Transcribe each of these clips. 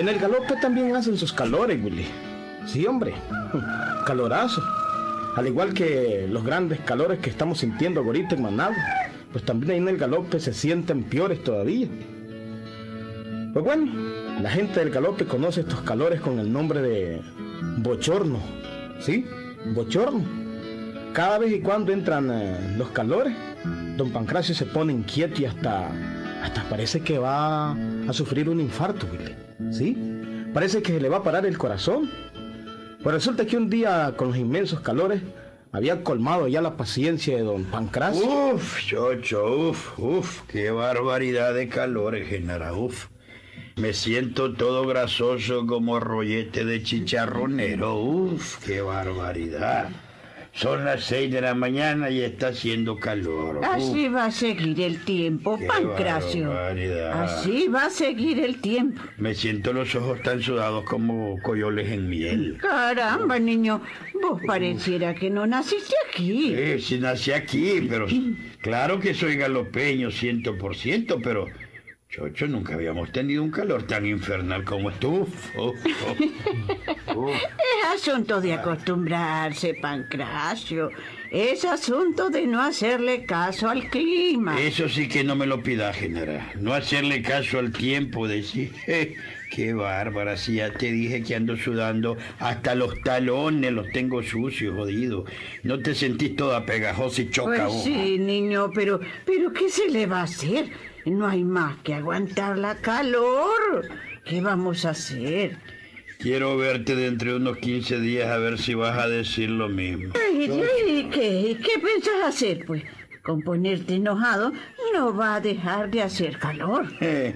En el galope también hacen sus calores, Willy. Sí, hombre. Calorazo. Al igual que los grandes calores que estamos sintiendo ahorita en Manado, pues también ahí en el galope se sienten peores todavía. Pues bueno, la gente del galope conoce estos calores con el nombre de bochorno. ¿Sí? Bochorno. Cada vez y cuando entran eh, los calores, don Pancracio se pone inquieto y hasta, hasta parece que va a sufrir un infarto, Willy. ¿Sí? Parece que le va a parar el corazón. Pues resulta que un día con los inmensos calores había colmado ya la paciencia de don Pancracio. Uf, chocho, uf, uf, qué barbaridad de calores, general, uf. Me siento todo grasoso como rollete de chicharronero, uf, qué barbaridad. Son las seis de la mañana y está haciendo calor. Así va a seguir el tiempo, Qué Pancracio. barbaridad. Así va a seguir el tiempo. Me siento los ojos tan sudados como coyoles en miel. Caramba, niño, vos pareciera que no naciste aquí. Eh, si nací aquí, pero claro que soy galopeño ciento por ciento, pero Chocho, nunca habíamos tenido un calor tan infernal como. Uf. Es asunto de acostumbrarse, Pancracio. Es asunto de no hacerle caso al clima. Eso sí que no me lo pida, general. No hacerle caso al tiempo, decir, "Eh, qué bárbara, si ya te dije que ando sudando, hasta los talones los tengo sucios, jodido. No te sentís toda pegajosa y choca Pues sí, niño, pero, pero ¿qué se le va a hacer? No hay más que aguantar la calor. ¿Qué vamos a hacer? Quiero verte dentro de unos 15 días a ver si vas a decir lo mismo. Ay, ¿qué, ¿Qué pensás hacer, pues? Con ponerte enojado no va a dejar de hacer calor. Eh,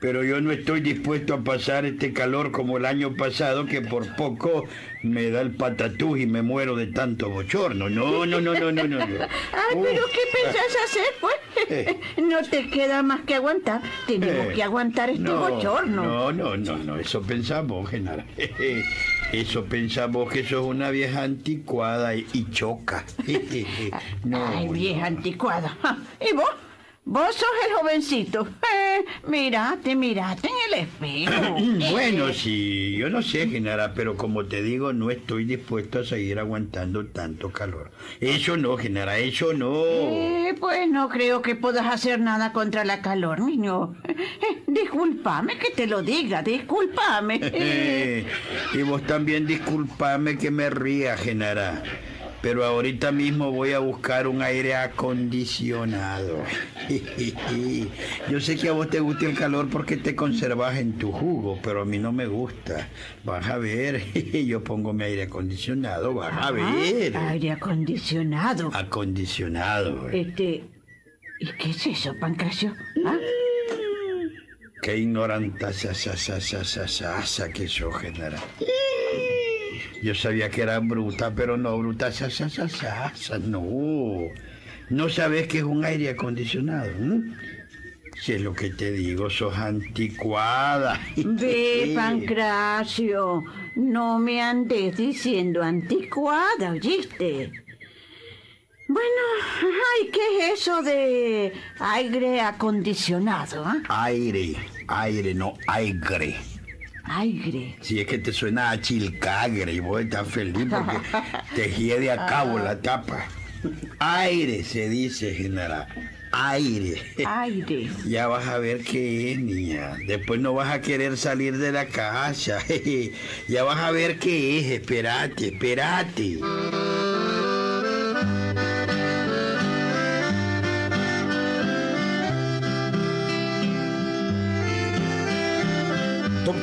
Pero yo no estoy dispuesto a pasar este calor como el año pasado, que por poco me da el patatús y me muero de tanto bochorno. No, no, no, no, no, no. no. Ay, pero. ¿qué pensás hacer, pues? Eh. No te queda más que aguantar. Tenemos Eh, que aguantar este bochorno. No, no, no, no, eso pensamos, Genara. Eso pensamos que sos una vieja anticuada y, choca. No, Ay, vieja anticuada. ¿Y vos? Vos sos el jovencito. Eh, mirate, mirate en el espejo. Bueno, sí, yo no sé, Genara, pero como te digo, no estoy dispuesto a seguir aguantando tanto calor. Eso no, Genara, eso no. eh, pues no creo que puedas hacer nada contra la calor, niño. Eh, discúlpame que te lo diga, discúlpame. Eh, y vos también disculpame que me ría, Genara. Pero ahorita mismo voy a buscar un aire acondicionado. Yo sé que a vos te gusta el calor porque te conservas en tu jugo, pero a mí no me gusta. Vas a ver, yo pongo mi aire acondicionado, vas a ver. Ah, aire acondicionado. Acondicionado. eh. Este. ¿Y qué es eso, Pancracio? ¿Ah? Qué ignoranta sa, sa, sa, sa, sa, sa, sa que sos, Genara. Yo sabía que era bruta, pero no bruta, sa, sa, sa, no. No sabes que es un aire acondicionado, ¿m? Si es lo que te digo, sos anticuada. Ve, Pancracio, no me andes diciendo anticuada, ¿oíste? Bueno, ay, ¿qué es eso de aire acondicionado? ah? Aire, aire, no aire. Aire. Si es que te suena a chilcagre y vos estás feliz porque te hiede a cabo la tapa. Aire se dice, general. Aire. Aire. Ya vas a ver qué es, niña. Después no vas a querer salir de la casa. ya vas a ver qué es. Espérate, espérate.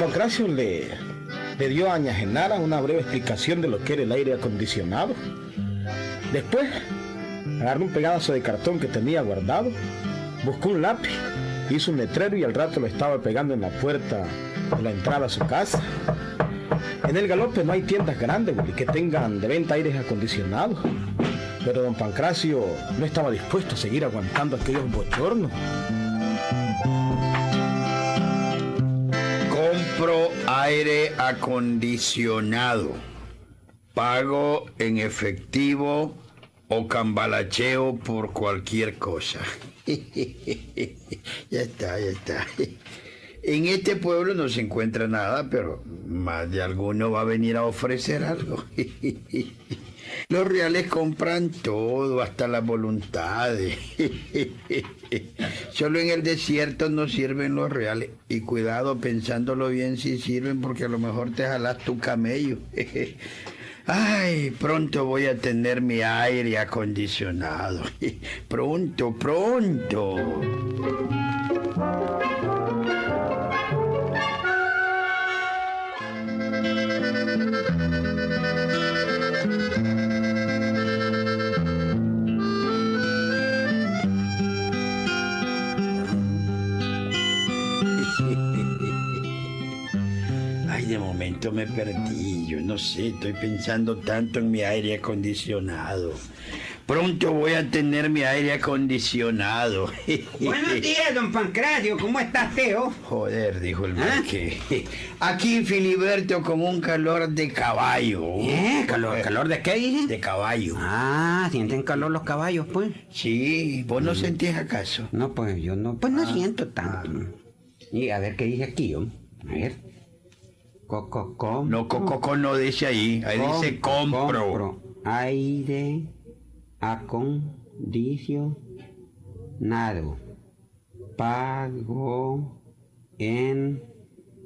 Pancracio le, le dio a Doña Genara una breve explicación de lo que era el aire acondicionado. Después, agarró un pedazo de cartón que tenía guardado, buscó un lápiz, hizo un letrero y al rato lo estaba pegando en la puerta de la entrada a su casa. En el galope no hay tiendas grandes que tengan de venta aires acondicionados. Pero don Pancracio no estaba dispuesto a seguir aguantando aquellos bochornos. Aire acondicionado. Pago en efectivo o cambalacheo por cualquier cosa. ya está, ya está. En este pueblo no se encuentra nada, pero más de alguno va a venir a ofrecer algo. Los reales compran todo, hasta las voluntades. Solo en el desierto no sirven los reales. Y cuidado pensándolo bien si sirven, porque a lo mejor te jalas tu camello. Ay, pronto voy a tener mi aire acondicionado. Pronto, pronto. Momento me perdí. Yo no sé, estoy pensando tanto en mi aire acondicionado. Pronto voy a tener mi aire acondicionado. Buenos días, don Pancracio. ¿Cómo estás, Teo? Joder, dijo el ¿Ah? marqués. Aquí Filiberto con un calor de caballo. ¿Eh? ¿Calor, calor de qué dije? De caballo. Ah, ¿sienten calor los caballos, pues? Sí, ¿vos Mm. no sentís acaso? No, pues yo no, pues no siento tanto. Y a ver qué dice aquí, yo. A ver. Coco, com. No, Coco no dice ahí, ahí dice compro. Aire acondicionado. Pago en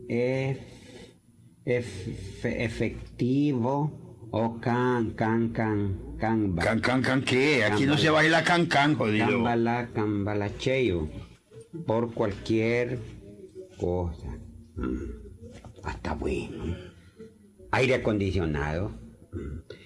ef- ef- efectivo o can, can, can, canva. Can, can, can, ¿qué? Aquí no se baila can, can, jodido. Cambala, cambalacheo. Por cualquier cosa. Mm. Hasta bueno. Aire acondicionado.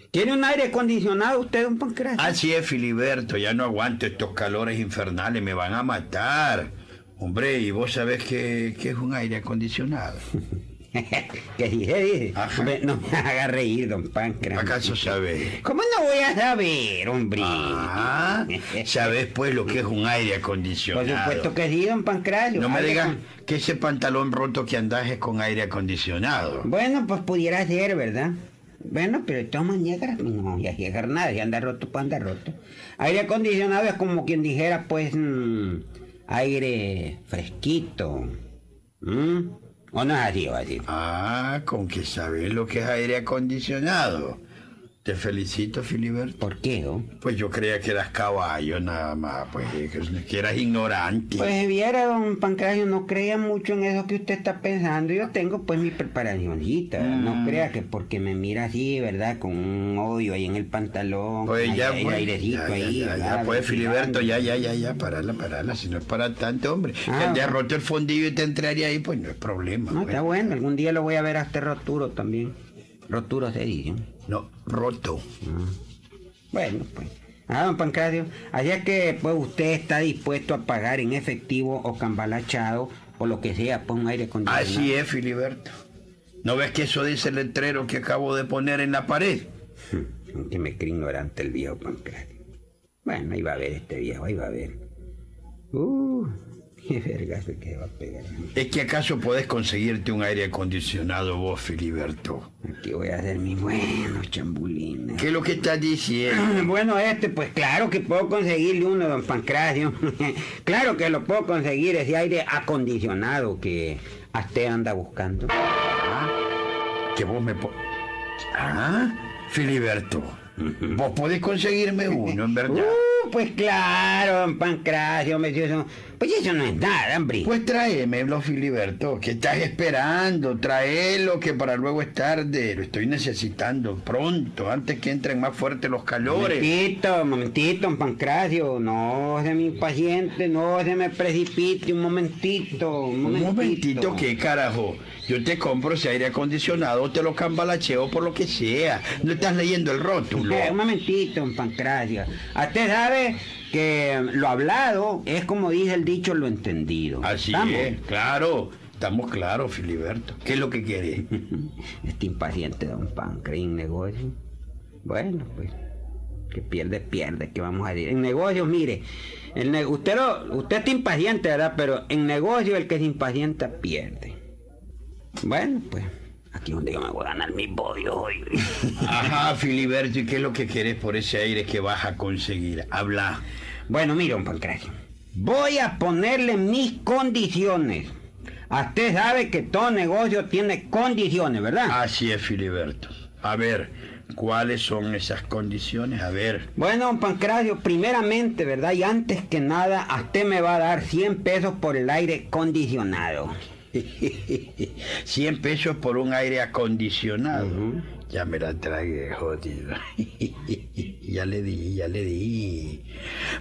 ¿Tiene un aire acondicionado usted, don Pancracio? Así es, Filiberto, ya no aguanto estos calores infernales, me van a matar. Hombre, ¿y vos sabés qué, qué es un aire acondicionado? que. Ajá. Hombre, no me haga reír, don Pancracio. ¿Acaso sabés? ¿Cómo no voy a saber, hombre? Ah, ¿sabés pues lo que es un aire Por acondicionado? supuesto que sí, don Pancracio. No me digas que ese pantalón roto que andás es con aire acondicionado. Bueno, pues pudiera ser, ¿verdad? Bueno, pero de todas maneras no voy a llegar nada. Si anda roto, pues anda roto. Aire acondicionado es como quien dijera, pues, mm, aire fresquito. ¿Mm? ¿O no es o así? Ah, con que sabés lo que es aire acondicionado. Te felicito, Filiberto. ¿Por qué, oh? Pues yo creía que eras caballo nada más, pues que- que eras ignorante. Pues viera, don Pancracio, no crea mucho en eso que usted está pensando. Yo tengo pues mi preparacioncita. Mm. No crea que porque me mira así, ¿verdad? Con un hoyo ahí en el pantalón. Pues ya, pues, airecito ya, ahí, ya, ¿verdad? ya, pues, Filiberto, ya, ya, ya, ya, parala, parala, si no es para tanto, hombre. Ah, que andes ok. roto el fondillo y te entraría ahí, pues no es problema. No, pues. está bueno. Algún día lo voy a ver a este roturo también. Roturo se dice. No, roto. Bueno, pues. Ah, don Pancracio, allá que pues usted está dispuesto a pagar en efectivo o cambalachado o lo que sea, pues un aire acondicionado. Así es, Filiberto. ¿No ves que eso dice el letrero que acabo de poner en la pared? Hmm, Que me cree ignorante el viejo Pancracio. Bueno, ahí va a ver este viejo, ahí va a ver. Uh, qué va a pegar. ¿Es que acaso podés conseguirte un aire acondicionado vos, Filiberto? Aquí voy a hacer mis buenos chambulines. ¿Qué es lo que estás diciendo? Bueno, este, pues claro que puedo conseguirle uno, don Pancracio. claro que lo puedo conseguir, ese aire acondicionado que usted anda buscando. Que vos me... Ah, Filiberto. Vos podés conseguirme uno, en verdad. Uh, pues claro, don Pancracio, me. Pues eso no es nada, hombre. Pues tráemelo, Filiberto. ¿Qué estás esperando? Tráelo, que para luego es tarde. Lo estoy necesitando pronto, antes que entren más fuertes los calores. Momentito, momentito, don Pancracio. No se me impaciente, no se me precipite, un momentito, un Un momentito. momentito, ¿qué carajo? Yo te compro ese aire acondicionado, te lo cambalacheo por lo que sea. No estás leyendo el rótulo. Un momentito, don Pancracio. Usted sabe que lo hablado es como dice el dicho, lo entendido. Así ¿Estamos? es, claro. Estamos claros, Filiberto. ¿Qué es lo que querés? Está impaciente, don Pancracio, en negocio. Bueno, pues, que pierde, pierde, ¿qué vamos a decir? En negocios, mire, el ne- usted, lo- usted está impaciente, ¿verdad? Pero en negocio el que se impacienta pierde. Bueno, pues, aquí es donde yo me voy a ganar mis bodios hoy. Ajá, Filiberto, ¿y qué es lo que querés por ese aire que vas a conseguir? Habla. Bueno, mire, don Pancracio. Voy a ponerle mis condiciones. Usted sabe que todo negocio tiene condiciones, ¿verdad? Así es, Filiberto. A ver, ¿cuáles son esas condiciones? A ver. Bueno, don Pancracio, primeramente, ¿verdad? Y antes que nada, a usted me va a dar 100 pesos por el aire acondicionado. 100 pesos por un aire acondicionado. Ya me la tragué, jodido. ya le di, ya le di.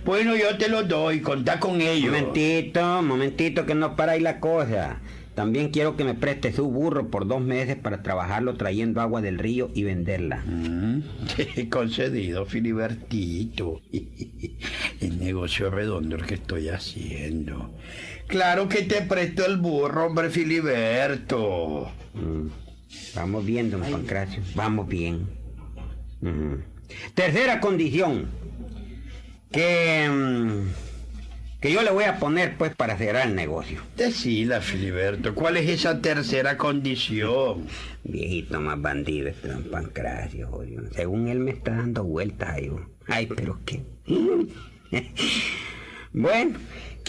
Bueno, yo te lo doy, contá con ello. Momentito, momentito, que no para ahí la cosa. También quiero que me preste su burro por dos meses para trabajarlo trayendo agua del río y venderla. Mm, concedido, Filibertito. El negocio redondo que estoy haciendo. Claro que te presto el burro, hombre Filiberto. Mm, Vamos bien, don Pancracio. Vamos bien. Ujú. Tercera condición. Que... mm, que yo le voy a poner, pues, para cerrar el negocio. Decila, Filiberto, ¿cuál es esa tercera condición? Viejito más bandido este don Pancracio, jodido. Según él me está dando vueltas ahí. Ay, pero qué. bueno,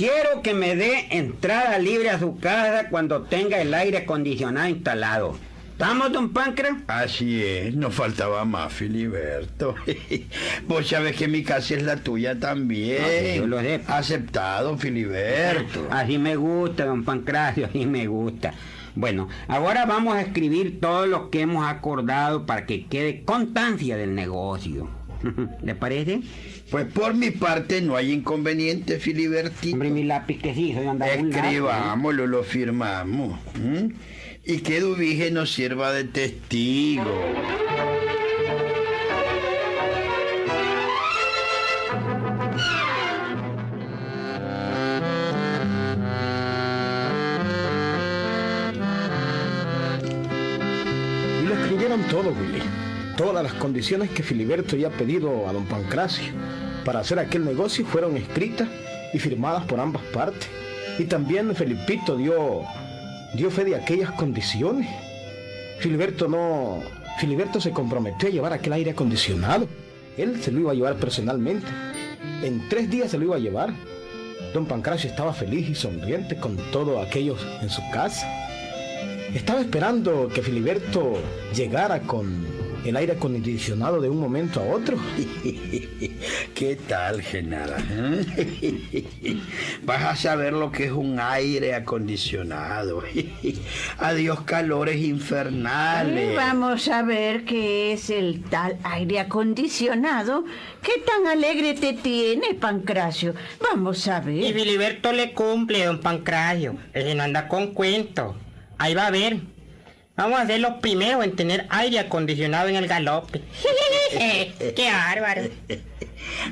quiero que me dé entrada libre a su casa cuando tenga el aire acondicionado instalado. ¿Estamos, don Pancra? Así es, no faltaba más, Filiberto. Vos sabés que mi casa es la tuya también. No, sí, yo lo sé. Aceptado, Filiberto. Así me gusta, don Pancracio, así me gusta. Bueno, ahora vamos a escribir todo lo que hemos acordado para que quede constancia del negocio. ¿Le parece? Pues por mi parte no hay inconveniente, Filibertito. Hombre, mi lápiz que sí, soy andar un lápiz. Escribámoslo, lo firmamos. Y que Dubige nos sirva de testigo. Y lo escribieron todo, Willy. Todas las condiciones que Filiberto había pedido a don Pancracio para hacer aquel negocio fueron escritas y firmadas por ambas partes. Y también Felipito dio, dio fe de aquellas condiciones. Filiberto no... Filiberto se comprometió a llevar aquel aire acondicionado. Él se lo iba a llevar personalmente. En tres días se lo iba a llevar. Don Pancracio estaba feliz y sonriente con todos aquellos en su casa. Estaba esperando que Filiberto llegara con el aire acondicionado de un momento a otro. ¿Qué tal, Genara? ¿Eh? Vas a saber lo que es un aire acondicionado. Adiós calores infernales. Vamos a ver qué es el tal aire acondicionado. ¿Qué tan alegre te tiene, Pancracio? Vamos a Y ver. Filiberto le cumple, don Pancracio. Ese no anda con cuento. Ahí va a ver. Vamos a ser los primeros en tener aire acondicionado en el galope. ¡Qué bárbaro!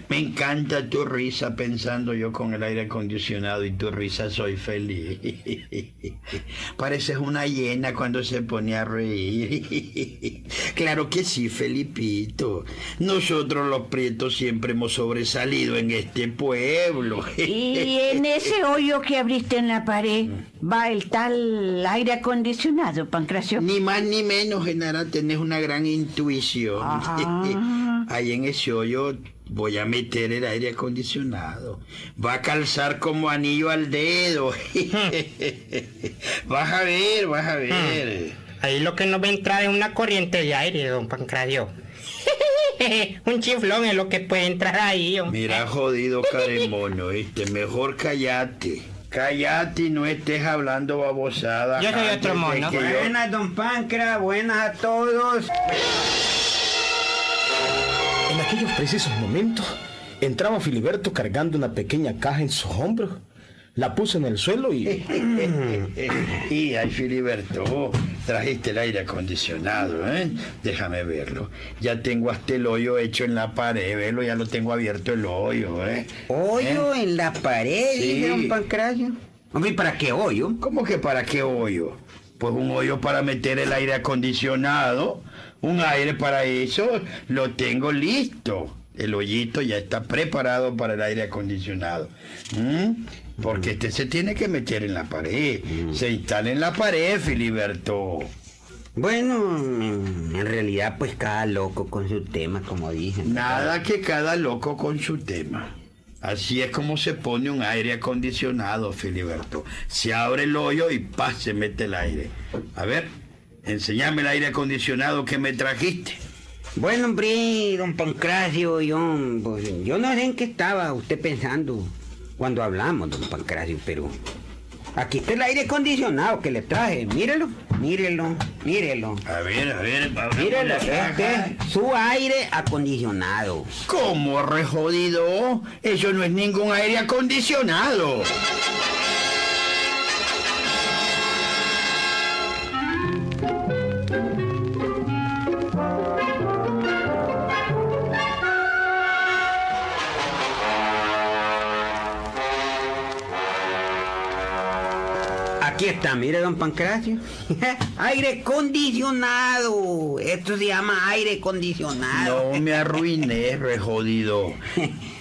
Me encanta tu risa pensando yo con el aire acondicionado y tu risa soy feliz. Pareces una hiena cuando se pone a reír. Claro que sí, Felipito. Nosotros los prietos siempre hemos sobresalido en este pueblo. Y en ese hoyo que abriste en la pared va el tal aire acondicionado, Pancracio. Ni más ni menos, Genara, tenés una gran intuición. Ahí en ese hoyo voy a meter el aire acondicionado. Va a calzar como anillo al dedo. vas a ver, vas a ver. Ahí lo que nos va a entrar es una corriente de aire, don Pancracio. Un chiflón es lo que puede entrar ahí, hombre. Mira, jodido caremono, este, mejor callate. Callate y no estés hablando babosada. Yo soy otro mono. yo- Buenas, don Pancra, buenas a todos. En aquellos precisos momentos entraba Filiberto cargando una pequeña caja en sus hombros. La puso en el suelo y... Y ay, Filiberto, vos trajiste el aire acondicionado, ¿eh? Déjame verlo. Ya tengo hasta el hoyo hecho en la pared, velo, ya lo tengo abierto el hoyo, ¿eh? Hoyo en la pared, Sí. don Pancracio. Hombre, ¿y ¿para qué hoyo? ¿Cómo que para qué hoyo? Pues un hoyo para meter el aire acondicionado. Un aire para eso, lo tengo listo. El hoyito ya está preparado para el aire acondicionado. ¿Mm? Porque este se tiene que meter en la pared. Se instala en la pared, Filiberto. Bueno, en realidad, pues cada loco con su tema, como dicen. Nada que cada loco con su tema. Así es como se pone un aire acondicionado, Filiberto. Se abre el hoyo y ¡paz! se mete el aire. A ver, enséñame el aire acondicionado que me trajiste. Bueno, hombre, don Pancracio, yo, pues, yo no sé en qué estaba usted pensando cuando hablamos, don Pancracio, pero aquí está el aire acondicionado que le traje. Mírelo, mírelo, mírelo. A ver, a ver, a ver, Mírelo, este es su aire acondicionado. ¿Cómo, re jodido? Eso no es ningún aire acondicionado. Está, mire, don Pancracio. aire acondicionado. Esto se llama aire acondicionado. No me arruiné, re jodido.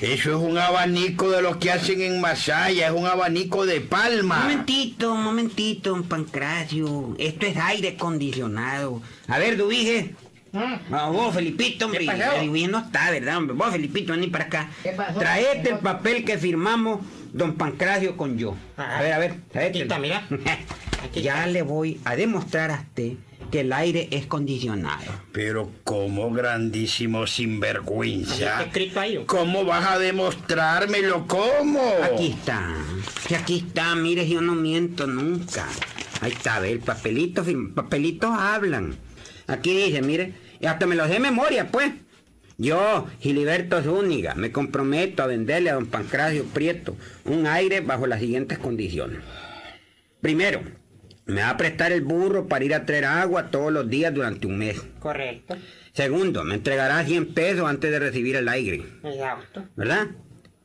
Eso es un abanico de los que hacen en Masaya, es un abanico de palma. Momentito, momentito, don Pancracio. Esto es aire acondicionado. A ver, Dubige. Vamos, vos, Felipito, hombre. ¿Qué pasó? No está, ¿verdad, hombre? Vos, Felipito, vení para acá. ¿Qué pasó? Traete el papel que firmamos don Pancracio con yo. Ajá. A ver, a ver. Aquí está, mira. Aquí ya está. le voy a demostrar a usted que el aire es condicionado. Pero como grandísimo sinvergüenza. escrito ahí. ¿Cómo vas a demostrármelo? ¿Cómo? Aquí está. Y aquí está, mire, yo no miento nunca. Ahí está, ve, el papelito, papelitos hablan. Aquí dice, mire, y hasta me los de memoria, pues. Yo, Giliberto Zúñiga, me comprometo a venderle a don Pancracio Prieto un aire bajo las siguientes condiciones. Primero, me va a prestar el burro para ir a traer agua todos los días durante un mes. Correcto. Segundo, me entregará 100 pesos antes de recibir el aire. Exacto. ¿verdad?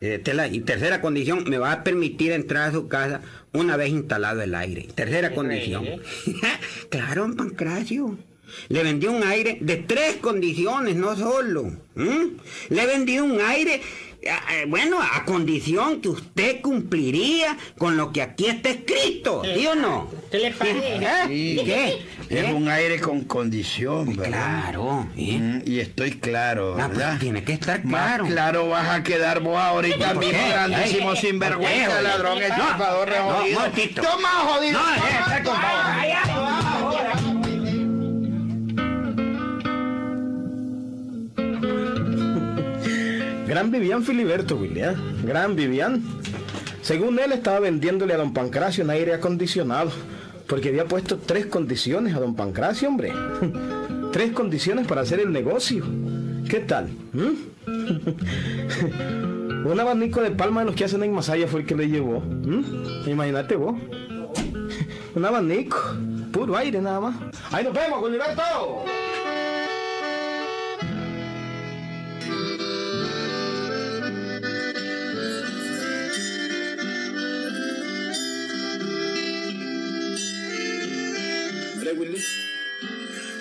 Eh, y tercera condición, me va a permitir entrar a su casa una vez instalado el aire. Tercera condición. claro, don Pancracio. Le vendí un aire de tres condiciones, no solo. ¿m? Le he vendido un aire, eh, eh, bueno, a condición que usted cumpliría con lo que aquí está escrito, ¿sí o no? ¿Qué le parece? ¿Eh? Sí. ¿Qué? Es ¿Eh? un aire con condición, ¿verdad? Claro, ¿eh? Mm, y estoy claro, Ah, pues, ¿verdad? tiene que estar Más claro. claro vas a quedar vos ahorita ¿Por mismo, grandísimo sinvergüenza, ¿por qué, ladrón, estafador, No, momentito. Toma, jodido. No, eh, toma, Gran Vivian Filiberto, William. Gran Vivian. Según él, estaba vendiéndole a don Pancracio un aire acondicionado. Porque había puesto tres condiciones a don Pancracio, hombre. tres condiciones para hacer el negocio. ¿Qué tal? ¿Mm? un abanico de palma de los que hacen en Masaya fue el que le llevó. ¿Mm? Imagínate vos. un abanico. Puro aire nada más. ¡Ahí nos vemos, Gilberto!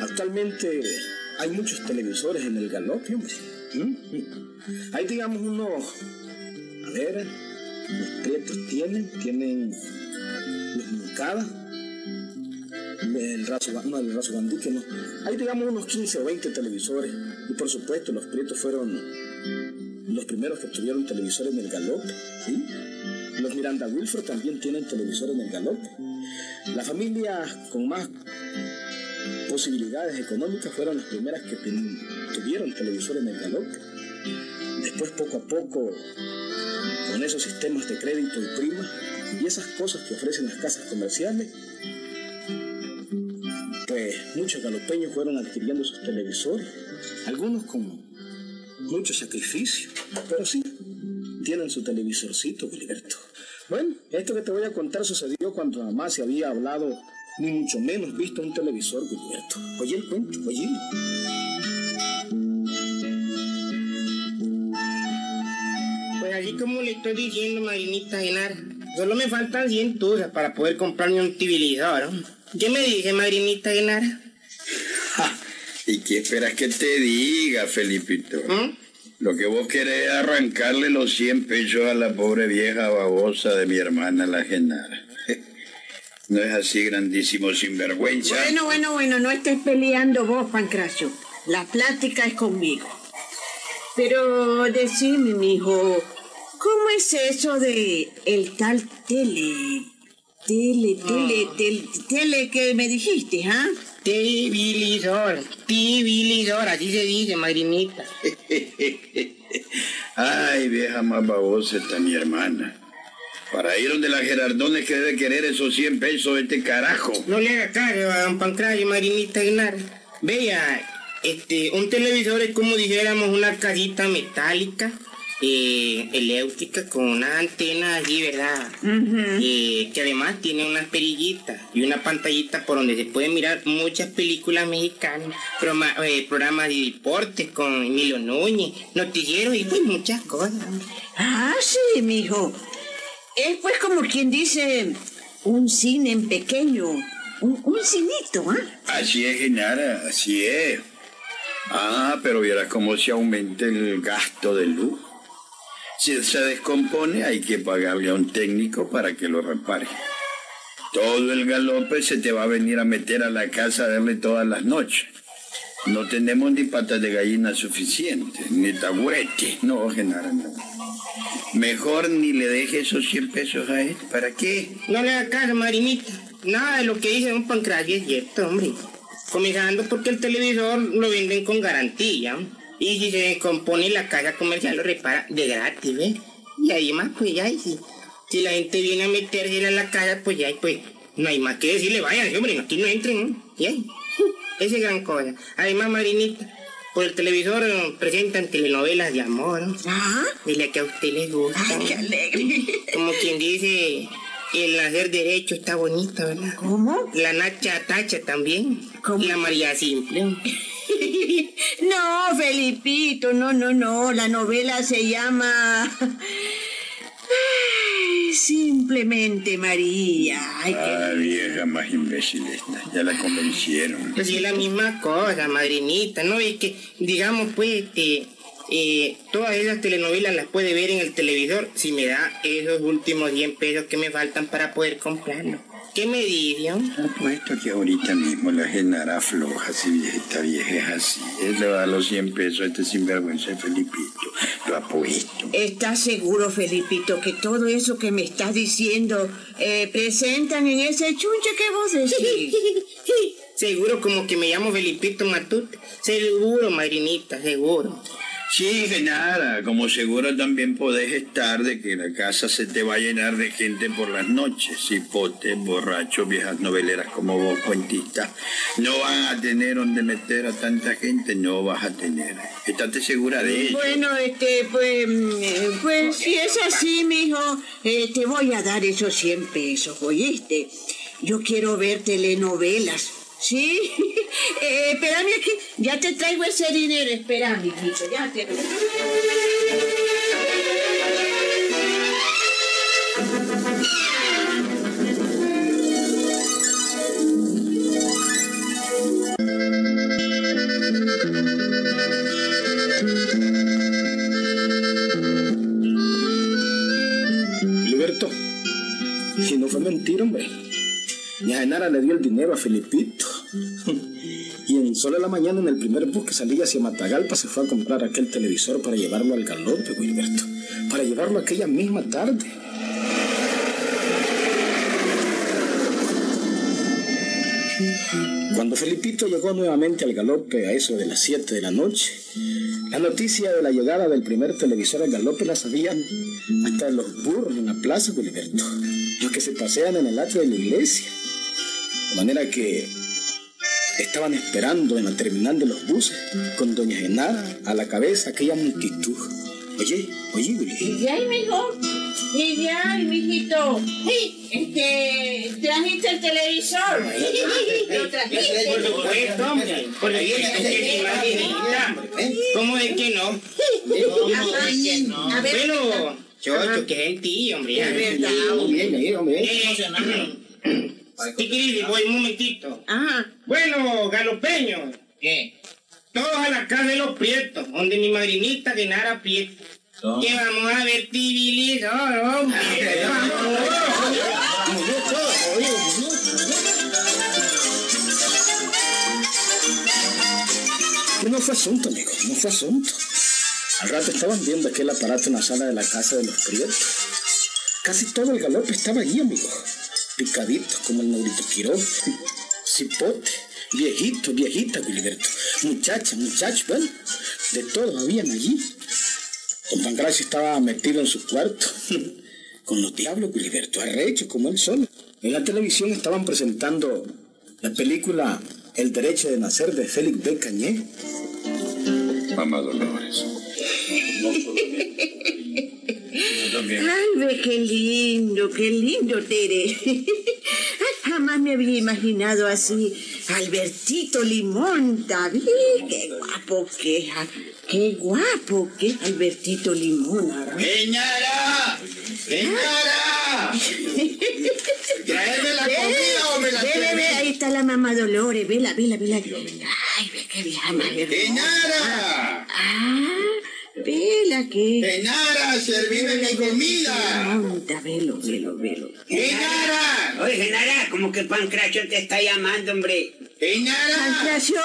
Actualmente hay muchos televisores en el galope, hombre. ¿Mm? Hay, digamos, unos... A ver, los prietos tienen, tienen los Moncada, el raso, no, el raso Bandique, no. Hay, digamos, unos 15 o 20 televisores. Y por supuesto, los prietos fueron los primeros que tuvieron televisor en el galope. Los Miranda Wilford también tienen televisor en el galope. Las familias con más posibilidades económicas fueron las primeras que tuvieron televisor en el galope. Después, poco a poco, con esos sistemas de crédito y prima y esas cosas que ofrecen las casas comerciales, pues muchos galopeños fueron adquiriendo sus televisores, algunos con mucho sacrificio, pero sí, tienen su televisorcito, Gilberto. Bueno, esto que te voy a contar sucedió cuando jamás se había hablado, ni mucho menos visto un televisor, Gilberto. Oye el cuento, oye. Pues así como le estoy diciendo, Marinita Genara, solo me faltan 100 tuzas para poder comprarme un televisor. ¿no? ¿Qué me dice, Madrinita Genara? Ja, ¿Y qué esperas que te diga, Felipito? ¿Mm? Lo que vos querés es arrancarle los 100 pesos a la pobre vieja babosa de mi hermana, la Genara. ¿No es así, grandísimo sinvergüenza? Bueno, bueno, bueno, no estés peleando vos, Pancracio. La plática es conmigo. Pero decime, mijo, ¿Cómo es eso de el tal tele? Tele, tele, tele, tele que me dijiste, ¿ah? Televisor, televisor, así se dice, madrinita. Ay, vieja más babosa está mi hermana. Para ir donde la Gerardones que debe querer esos 100 pesos de este carajo. No le haga caso a don Pancracio, madrinita Gnar. Vea, este, un televisor es como dijéramos una casita metálica, eh, eléctrica, con una antena así, ¿verdad? Eh, que además tiene unas perillitas y una pantallita por donde se pueden mirar muchas películas mexicanas, eh, programas de deportes con Emilio Núñez, noticieros y pues muchas cosas. Ah, sí, mijo. Es pues como quien dice un cine en pequeño. Un, un cinito, ¿ah? Así es, Genara, así es. Ah, pero vieras cómo se aumenta el gasto de luz. Si se descompone, hay que pagarle a un técnio para que lo repare. Todo el galope se te va a venir a meter a la casa a verle todas las noches. No tenemos ni patas de gallina suficientes, ni taburete. No, Genara, no. Mejor ni le deje esos 100 pesos a él. ¿Para qué? No le haga caso, Marinita. Nada de lo que dice don Pancracio es cierto, hombre. Comenzando porque el televisor lo venden con garantía. Y si se descompone la casa comercial lo repara de gratis, ¿ves? Y ahí más, pues ya, y si, si la gente viene a meterse en la casa, pues ya, pues no hay más que decirle, vayan, hombre, aquí no entren, ¿no? Y ahí, esa es gran cosa. Además, Marinita, por el televisor eh, presentan telenovelas de amor, ¿no? Ah, Dile que a usted le gusta. ay, qué alegre. Como quien dice, el hacer derecho está bonito, ¿verdad? ¿Cómo? La Nacha Tacha también. ¿Cómo? La María Simple. No, Felipito, no, no, no. La novela se llama. Ay, Simplemente María. Ay, qué- Ah, vieja más imbécil esta. Ya la convencieron. Pues sí, es la misma cosa, madrinita, ¿no? Y que, digamos, pues, este, eh, todas esas telenovelas las puede ver en el televisor si me da esos últimos 100 pesos que me faltan para poder comprarlo. ¿Qué me dice? oh? Apuesto que ahorita mismo la Genara afloja si esta vieja es así. Él le va a los 100 pesos a este sinvergüenza Felipito. Lo apuesto. ¿Estás seguro, Felipito, que todo eso que me estás diciendo eh, presentan en ese chunche que vos decís? Seguro como que me llamo Felipito Matute. Seguro, madrinita, seguro. Sí, Genara, como seguro también podés estar de que la casa se te va a llenar de gente por las noches. Cipotes, borrachos, viejas noveleras como vos, cuentistas. No van a tener donde meter a tanta gente, no vas a tener. Estate segura de ello. Bueno, este, pues, mm, pues si es así, mijo, eh, te voy a dar esos 100 pesos, ¿oíste? Yo quiero ver telenovelas, ¿sí? eh, espérame aquí, ya te traigo ese dinero, espérame, hijito, ya te... Liberto, si no fue mentira, hombre. Ni a Genara le dio el dinero a Felipito. Y en solo la mañana, en el primer bus que salía hacia Matagalpa, se fue a comprar aquel televisor para llevarlo al galope, Gilberto. Para llevarlo aquella misma tarde. Cuando Felipito llegó nuevamente al galope a eso de las 7 de la noche, la noticia de la llegada del primer televisor al galope la sabían hasta los burros en la plaza, Gilberto, los que se pasean en el atrio de la iglesia. De manera que estaban esperando en la terminal de los buses, con doña Genara a la cabeza aquella multitud. Oye, oye, Willy. ¿Y ahí, mijo? ¿Y ahí, mijito? Sí, este, ¿trajiste el televisor? ¿Lo trajiste? Por supuesto, hombre. Por que. ¿Cómo es que no? A ver, Bueno, chocho, qué hombre. ya. Es verdad, Bien, bien, hombre. Eh, voy un momentito. Ah, Bueno, galopeños. ¿Qué? Todos a la casa de los prietos, donde mi madrinita de Nara Prieto. Que vamos a ver civilizador, hombre. No fue asunto, amigo, no fue asunto. Al rato estaban viendo aquel aparato en la sala de la casa de los prietos. Casi todo el galope estaba allí, amigo. Picadito, como el negrito Quiroz. Cipote, viejito, viejita, Gilberto. Muchacha, muchacho, bueno, de todos habían allí. Don Pancracio estaba metido en su cuarto. Con los diablos, Gilberto, arrecho como él solo. En la televisión estaban presentando la película El derecho de nacer de Félix B. Cañé. Mamá Dolores. Ay, ve qué lindo, qué lindo, Tere. Jamás me había imaginado así. Albertito Limón, David, qué guapo que es. ah, Qué guapo que es Albertito Limón. ah. ¡Señora! ¡Señora! ¿Traerme la comida o me la Ve, ve, ve, sirve? ahí está la mamá Dolores, vela, vela, vela. Ay, ve qué vieja más hermosa. ¡Señora! Ah, vela que... ¡Genara, servime mi comida! Monta, velo, velo, velo. ¡Genara! Oye, Genara, como que Pancracio te está llamando, hombre. ¡Genara! Pancracio,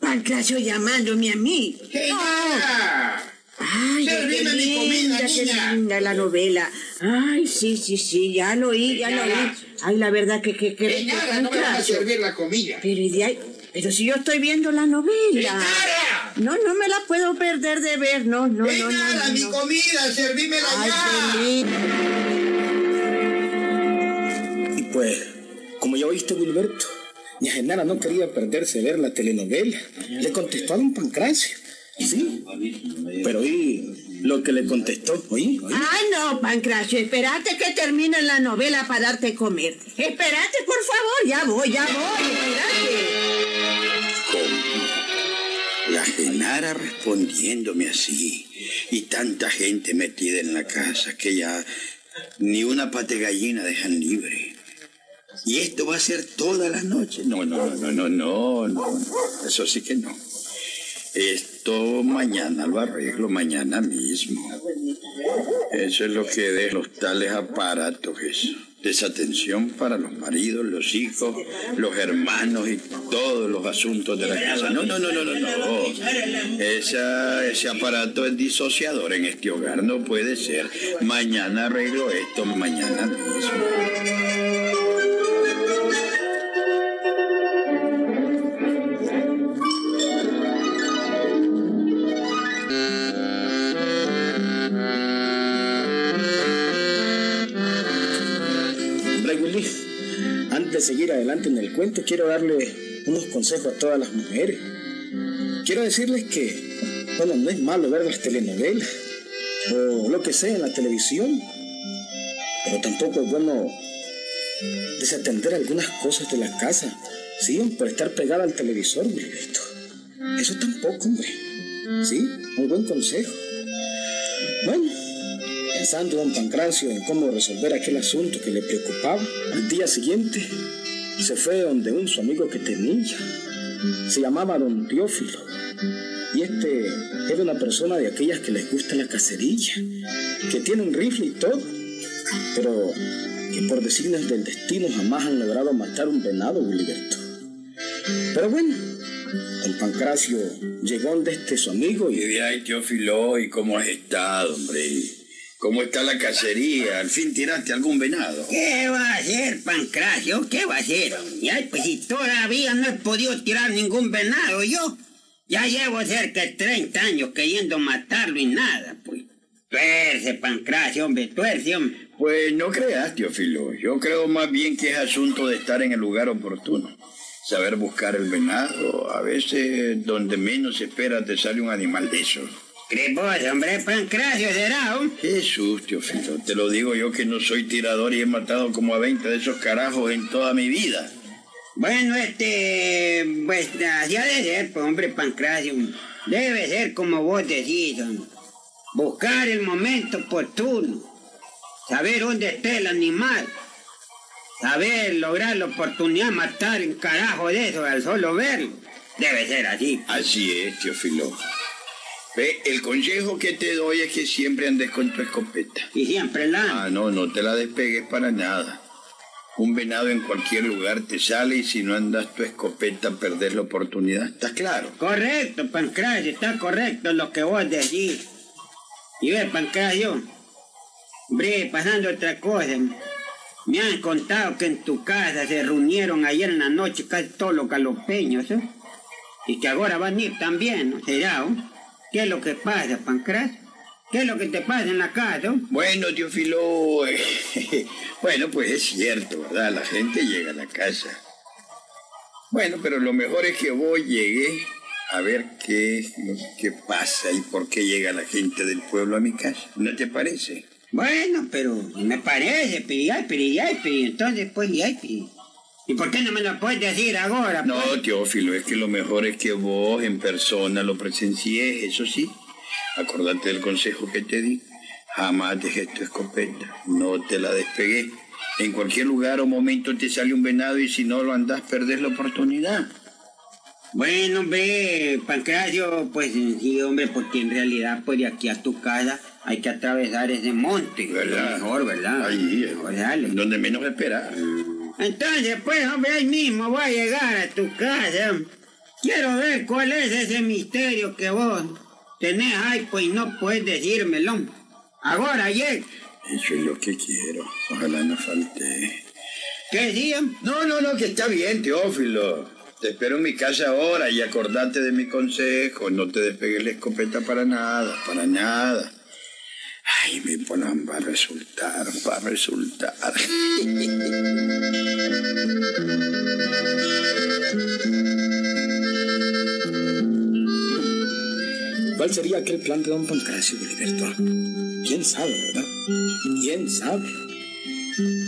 Pancracio llamándome a mí. ¡Genara! Ay, qué Servime mi comida, qué niña. linda la novela. Ay, sí, sí, sí, ya lo oí, ya lo oí. Ay, la verdad que, que, que, ¡Genara, no me vas a servir la comida! Pero, y de ahí- pero si yo estoy viendo la novela. ¡Genara! No, no me la puedo perder de ver, no, no, no, no. ¡Genara, no, mi no. comida! ¡Servímela Ay, ya! lindo. Y pues, como ya oíste, Wilberto, ni Genara no quería perderse ver la telenovela. Le contestó a don Pancracio. Sí. Pero oí lo que le contestó. ¿Oí? ¿Oí? Ay, no, Pancracio, espérate que termine la novela para darte comer. Espérate, por favor, ya voy, ya voy, espérate. La Genara respondiéndome así. Y tanta gente metida en la casa que ya ni una pate gallina dejan libre. Y esto va a ser toda la noche. No, no, no, no, no, no, no. Eso sí que no. Esto mañana lo arreglo, mañana mismo. Eso es lo que de los tales aparatos, eso. Desatención para los maridos, los hijos, los hermanos y todos los asuntos de la casa. No, no, no, no, no, no. Ese aparato es disociador en este hogar. No puede ser. Mañana arreglo esto, mañana mismo. Seguir adelante en el cuento, quiero darle unos consejos a todas las mujeres. Quiero decirles que, bueno, no es malo ver las telenovelas o lo que sea en la televisión, pero tampoco es bueno desatender algunas cosas de la casa, ¿sí? Por estar pegada al televisor, Wilberto. Eso tampoco, hombre. ¿Sí? Un buen consejo. Pensando don Pancracio en cómo resolver aquel asunto que le preocupaba, al día siguiente se fue donde un su amigo que tenía. Se llamaba don Teófilo. Y este era una persona de aquellas que les gusta la cacería, que tienen rifle y todo, pero que por designios del destino jamás han logrado matar un venado, Gilberto. Pero bueno, don Pancracio llegó donde este su amigo Y y de ahí, Teófilo, ¿y cómo has estado, hombre? ¿Cómo está la cacería? ¿Al fin tiraste algún venado? ¿Qué va a hacer, Pancracio? ¿Qué va a hacer? Ya, pues si todavía no he podido tirar ningún venado yo. Ya llevo cerca de 30 años queriendo matarlo y nada, pues. Tuerce, Pancracio, hombre, tuerce, hombre. Pues no creas, Teófilo. Yo creo más bien que es asunto de estar en el lugar oportuno. Saber buscar el venado. A veces, donde menos esperas, te sale un animal de esos. ¿Crees vos, hombre, Pancracio será? Jesús, Teófilo. Te lo digo yo que no soy tirador y he matado como a 20 de esos carajos en toda mi vida. Bueno, este, pues así ha de ser, pues, hombre, Pancracio. Debe ser como vos decís, hombre. Buscar el momento oportuno. Saber dónde está el animal. Saber lograr la oportunidad de matar un carajo de eso al solo verlo. Debe ser así. Así es, Teófilo. Ve, el consejo que te doy es que siempre andes con tu escopeta. Y siempre la... Ah, no, no te la despegues para nada. Un venado en cualquier lugar te sale y si no andas tu escopeta perdés la oportunidad. ¿Está claro? Correcto, Pancracio, está correcto lo que vos decís. Y ver, Pancracio, bre, pasando otra cosa. Me han contado que en tu casa se reunieron ayer en la noche casi todos los galopeños, ¿eh? Y que ahora van a ir también, ¿no? ¿Será? oh? ¿Qué es lo que pasa, Pancracio? ¿Qué es lo que te pasa en la casa? Bueno, tío Filo, eh, bueno, pues es cierto, ¿verdad? La gente llega a la casa. Bueno, pero lo mejor es que vos llegué a ver qué es lo que pasa y por qué llega la gente del pueblo a mi casa. ¿No te parece? Bueno, pero me parece, pero ya, pero entonces pues pero- ¿Y por qué no me lo puedes decir ahora? No, pues? Teófilo, es que lo mejor es que vos en persona lo presencies, eso sí. Acordate del consejo que te di. Jamás dejes tu escopeta, no te la despegué. En cualquier lugar o momento te sale un venado y si no lo andás, perdés la oportunidad. Bueno, ve, Pancracio, pues sí, hombre, porque en realidad, pues de aquí a tu casa hay que atravesar ese monte. ¿Verdad? Lo Mejor, ¿verdad? Ahí, dale. donde menos esperás. Entonces, pues, hombre, ahí mismo voy a llegar a tu casa. Quiero ver cuál es ese misterio que vos tenés ahí, pues no puedes decírmelo. Ahora, llega. Eso es lo que quiero. Ojalá no falte. ¿Qué decían? No, no, no, que está bien, Teófilo. Te espero en mi casa ahora y acordate de mi consejo. No te despegues la escopeta para nada, para nada. Ay, mi plan va a resultar, va a resultar. ¿Cuál sería aquel plan de don Pancracio, Filiberto? ¿Quién sabe, verdad? ¿Quién sabe?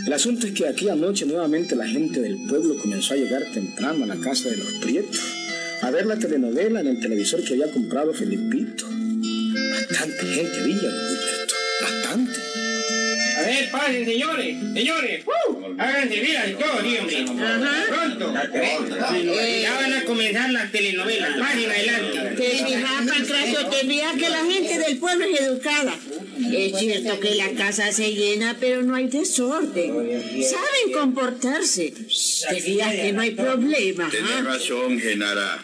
El asunto es que aquí anoche nuevamente la gente del pueblo comenzó a llegar temprano a la casa de los Prietos a ver la telenovela en el televisor que había comprado Felipito. Bastante gente bastante. Pasen, señores, señores. Háganse vidas y todo, sí, hombre. Pronto. Ya van a comenzar las telenovelas. Pasen adelante. Te fijas, Pancracio, te fijas que la gente del pueblo es educada. Es cierto que la casa se llena, pero no hay desorden. Saben comportarse. Te fijas que no hay problema. Tienes ¿ah? razón, Genara.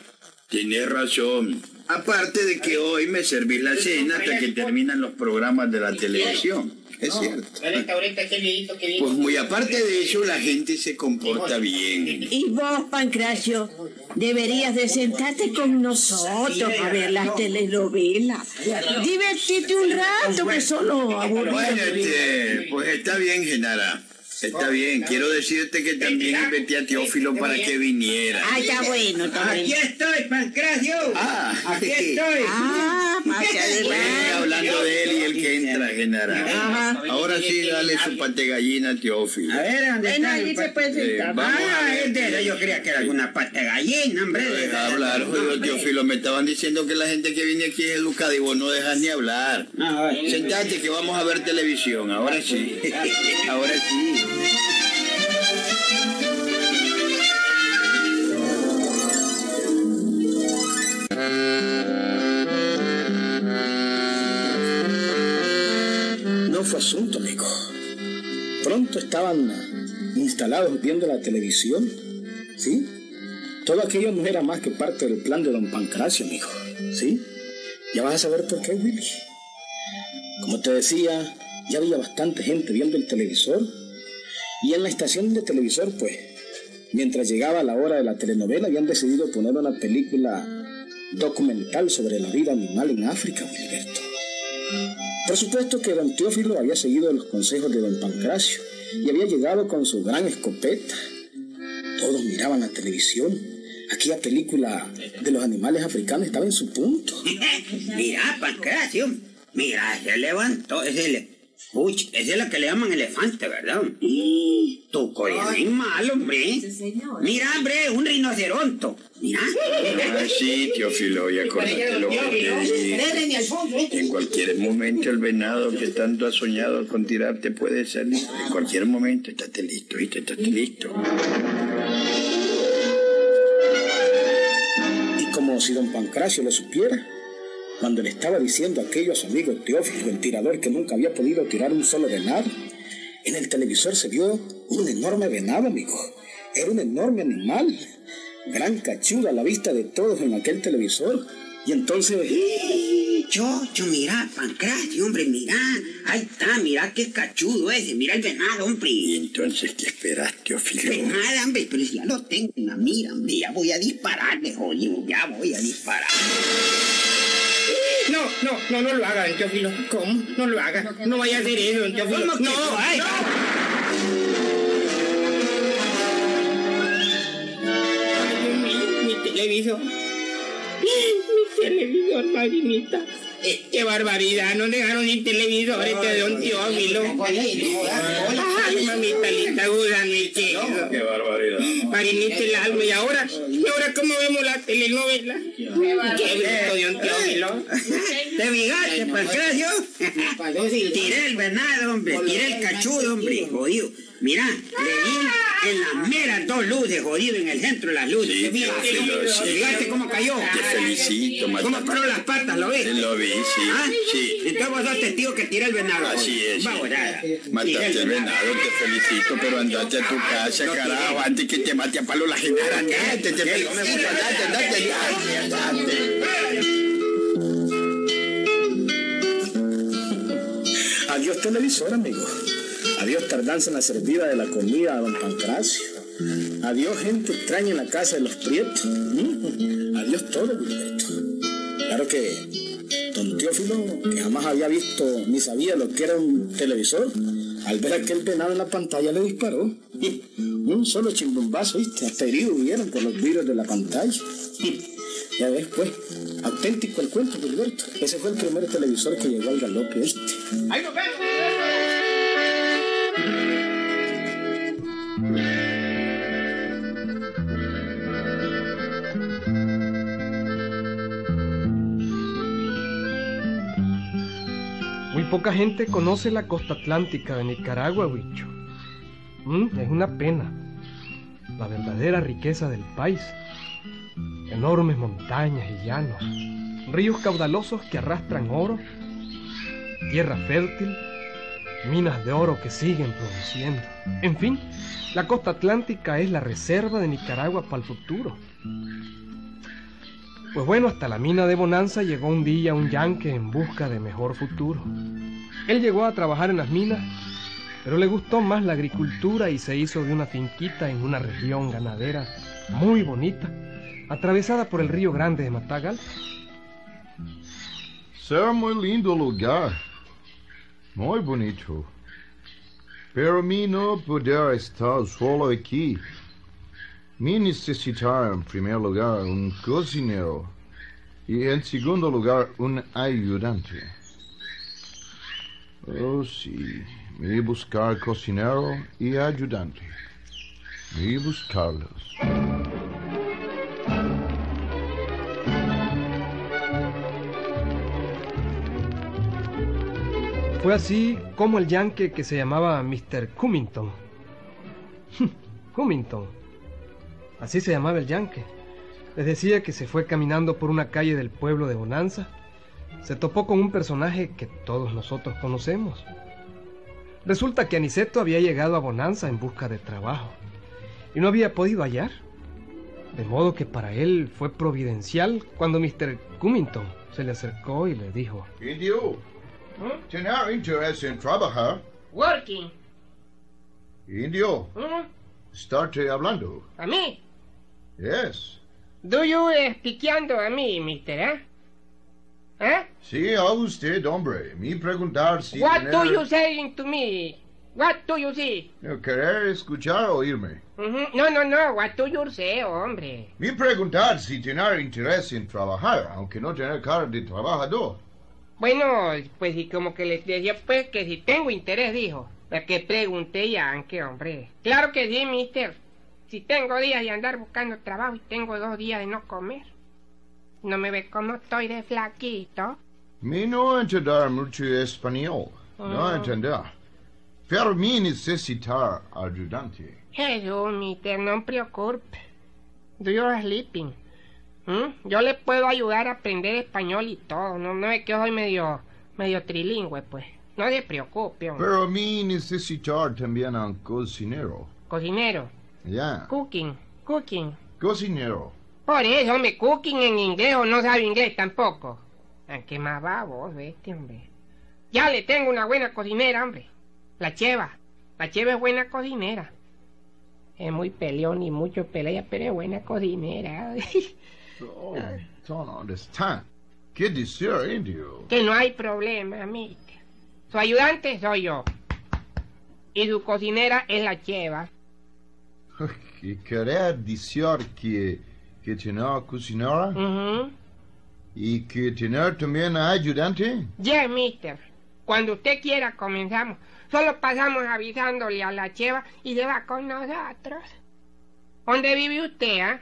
Tienes razón. Aparte de que hoy me servís la cena hasta que terminan los programas de la televisión. Es cierto. Ahorita, ahorita, viejito. Pues muy aparte de eso, la gente se comporta bien. Y vos, Pancracio, deberías de sentarte con nosotros a ver las telenovelas. Divertirte un rato, que solo aburrido. Bueno, este, pues está bien, Genara. Está bien. Quiero decirte que también invité a Teófilo para que viniera. Ah, está bueno, está Aquí estoy, Pancracio. Ah, Aquí estoy. Ah, hablando de él y el que entra, Genara. Ajá. Ahora sí, dale su pate gallina a Teófilo. A ver, ¿dónde Bueno, está? ahí se pa- puede sentar. Eh, vamos a Ah, ver. es de. Yo creía que era alguna pata de gallina, hombre. Deja hablar, Teófilo, me estaban diciendo que la gente que viene aquí es educada y vos no dejas ni hablar. Sentate que vamos a ver televisión, ahora sí. Ahora sí. No fue asunto, amigo. Pronto estaban instalados viendo la televisión, ¿sí? Todo aquello no era más que parte del plan de don Pancracio, amigo, ¿sí? Ya vas a saber por qué, Willy. Como te decía, ya había bastante gente viendo el televisor. Y en la estación de televisor, pues, mientras llegaba la hora de la telenovela, habían decidido poner una película documental sobre la vida animal en África, Wilberto. Por supuesto que don Teófilo había seguido los consejos de don Pancracio y había llegado con su gran escopeta. Todos miraban la televisión. Aquella película de los animales africanos estaba en su punto. Mira, Pancracio. Mira, se levantó. Ese ele... Uy, esa es la que le llaman elefante, ¿verdad? Tu colega es malo, hombre. Mira, hombre, un rinoceronte. Mira. Ah, sí, Teófilo, y acordate lo que dije. En cualquier momento el venado que tanto has soñado con tirarte puede salir. En cualquier momento, estate listo, ¿viste? Estate listo. Y como si don Pancracio lo supiera, cuando le estaba diciendo aquello a su amigo Teófilo, el tirador que nunca había podido tirar un solo venado, en el televisor se vio un enorme venado, amigo. Era un enorme animal, gran cachudo a la vista de todos en aquel televisor. Y entonces, chocho, mira, Pancracio, hombre, mira. Ahí está, mira qué cachudo ese, mira el venado, hombre. ¿Y entonces qué esperas, Teófilo? Pues nada, hombre, pero si ya lo tengo en la mira, hombre, ya voy a dispararle, jodido, ya voy a disparar. No, no, no, no lo haga, don Teófilo. ¿Cómo? No lo haga. No vaya a hacer eso, don Teófilo. ¿Cómo que No, no? Ay, mi televisor. Mi televisor, madrinita. Qué barbaridad, no dejaron ni televisor este don Teófilo. Ay, mamita linda. ¡Qué barbaridad! Marinita el alma, y ahora, y ahora cómo vemos la telenovela. Qué. ¿Te fijaste, Pancracio? Tiré el venado, hombre, tiré el cachudo, hombre, jodido. Mira, le di en las meras dos luces, jodido, en el centro de las luces. Sí, ¿Te fijaste? Teófilo, sí. ¿Te fijaste cómo cayó? Te felicito, ¿Cómo Matapá. paró las patas, lo ves? Lo vi, sí, ¿Ah? sí. Entonces vos sos testigo que tiré el venado. Así es. Vamos, nada. Mataste al venado, te felicito, pero andate a tu casa, carajo, antes que te mate a palo la genara. Andate, te felicito, andate, andate, andate, andate. Adiós televisor, amigo. Adiós tardanza en la servida de la comida a don Pancracio. Adiós gente extraña en la casa de los prietos. Adiós todo, Gilberto. Claro que don Teófilo, que jamás había visto ni sabía lo que era un televisor, al ver aquel venado en la pantalla le disparó. Un solo chimbombazo, ¿viste? Hasta herido hubieron por los vidrios de la pantalla. Ya ves, pues, auténtico el cuento, Gilberto. Ese fue el primer televisor que llegó al galope, ¿viste? Muy poca gente conoce la costa atlántica de Nicaragua, Huicho. Mm, es una pena. La verdadera riqueza del país. Enormes montañas y llanos. Ríos caudalosos que arrastran oro. Tierra fértil. Minas de oro que siguen produciendo. En fin, la costa atlántica es la reserva de Nicaragua para el futuro. Pues bueno, hasta la mina de Bonanza llegó un día un yanque en busca de mejor futuro. Él llegó a trabajar en las minas, pero le gustó más la agricultura y se hizo de una finquita en una región ganadera muy bonita, atravesada por el río Grande de Matagal. Será muy lindo lugar. Muy bonito. Pero mí no poder estar solo aquí. Me necesitar en primer lugar un cocinero y en segundo lugar un ayudante. Oh sí, me buscar cocinero y ayudante. Me buscarlos. Fue así como el yanque que se llamaba Mr. Cummington. Cummington. Así se llamaba el yanque. Les decía que se fue caminando por una calle del pueblo de Bonanza. Se topó con un personaje que todos nosotros conocemos. Resulta que Aniceto había llegado a Bonanza en busca de trabajo y no había podido hallar. De modo que para él fue providencial cuando Mr. Cummington se le acercó y le dijo, Indio, ¿tener interés en trabajar? Working. Indio, ¿Mm? estarte hablando. ¿A mí? Yes. Do you expliqueando a mí, mister, eh? ¿Eh? Sí, a usted, hombre. Me preguntar si What tener- do you saying to me? What do you see? No, querer escuchar o oírme. Ujú. No, no, no, what do you say, hombre? Me preguntar si tener interés en trabajar, aunque no tener cara de trabajador. Bueno, pues y como que les decía pues que si tengo interés, dijo. La que pregunté ya, aunque hombre. Claro que sí, mister. Si tengo días de andar buscando trabajo y tengo dos días de no comer. No me ve como estoy de flaquito. Me no entender mucho español. No Ah. entender. Pero me necesitar ayudante. Jesús, mister, no preocupe. Do you sleeping? ¿Mm? Yo le puedo ayudar a aprender español y todo. No, no es que soy medio, medio trilingüe, pues. No se preocupe, hombre. Pero me necesitar también a un cocinero. Cocinero. Ya. Cooking. Cooking. Cocinero. Por eso, hombre, cooking en inglés o no sabe inglés tampoco. ¿A qué más va vos, vete, hombre? Ya le tengo una buena cocinera, hombre. La Cheva. La Cheva es buena cocinera. Es muy peleón y mucho pelea, pero es buena cocinera. Oh, don't understand. ¿Qué decir, indio? que no hay problema, mister. Su ayudante soy yo. Y su cocinera es la Cheva. ¿Y querer decir que, que tener cocinera Ujú. y que tener también ayudante? Ya, mister. Cuando usted quiera comenzamos. Solo pasamos avisándole a la cheva y se va con nosotros. ¿Dónde vive usted, ah?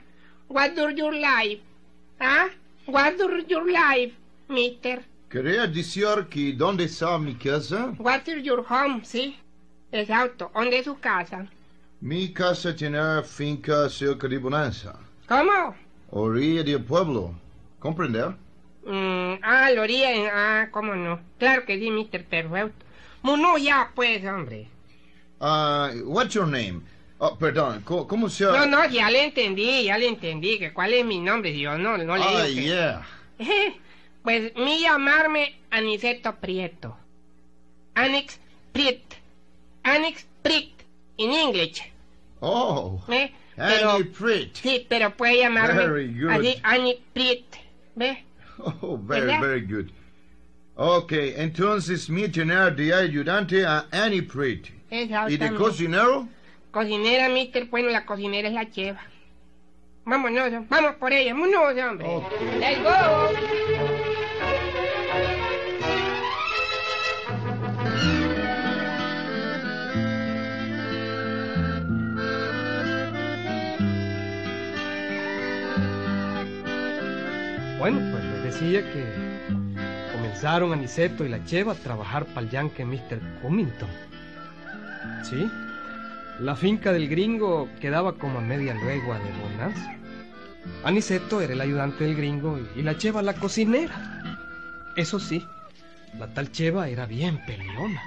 What do you like? ¿Ah? What do you like, mister? ¿Querer decir que dónde está mi casa? What is your home, sí? Exacto. ¿Dónde es su casa? Mi casa tiene finca cerca de Bonanza, ¿Cómo? orilla del pueblo. ¿Comprender? Mm, ah, la orilla Ah, ¿cómo no? Claro que sí, mister. Perfecto. No, ya, pues, hombre. Ah, what's your name? Oh, perdón, ¿cómo, cómo se No, no, ya le entendí, ya le entendí. que ¿Cuál es mi nombre? Yo no, no le Ah, yeah. Pues mi llamarme Aniceto Prieto. Anix Priet. Anix Priet. En inglés. Oh, ¿Ve? Annie Pritt. sí, pero puede llamarme Very good. así Anix Priet. ¿Ve? Oh, very, ¿Verdad? very good. Ok, entonces mi tener de ayudante a Annie Pritt. ¿Y de Exactamente. cocinero? Cocinera, mister. Bueno, la cocinera es la cheva. Vámonos, vamos por ella. Vámonos, hombre. Ok. Let's go. Bueno, pues les decía que comenzaron Aniceto y la Cheva a trabajar para el yanque Mr. Cummington. Sí, la finca del gringo quedaba como a media legua de Bonanza. Aniceto era el ayudante del gringo y la Cheva la cocinera. Eso sí, la tal Cheva era bien peleona.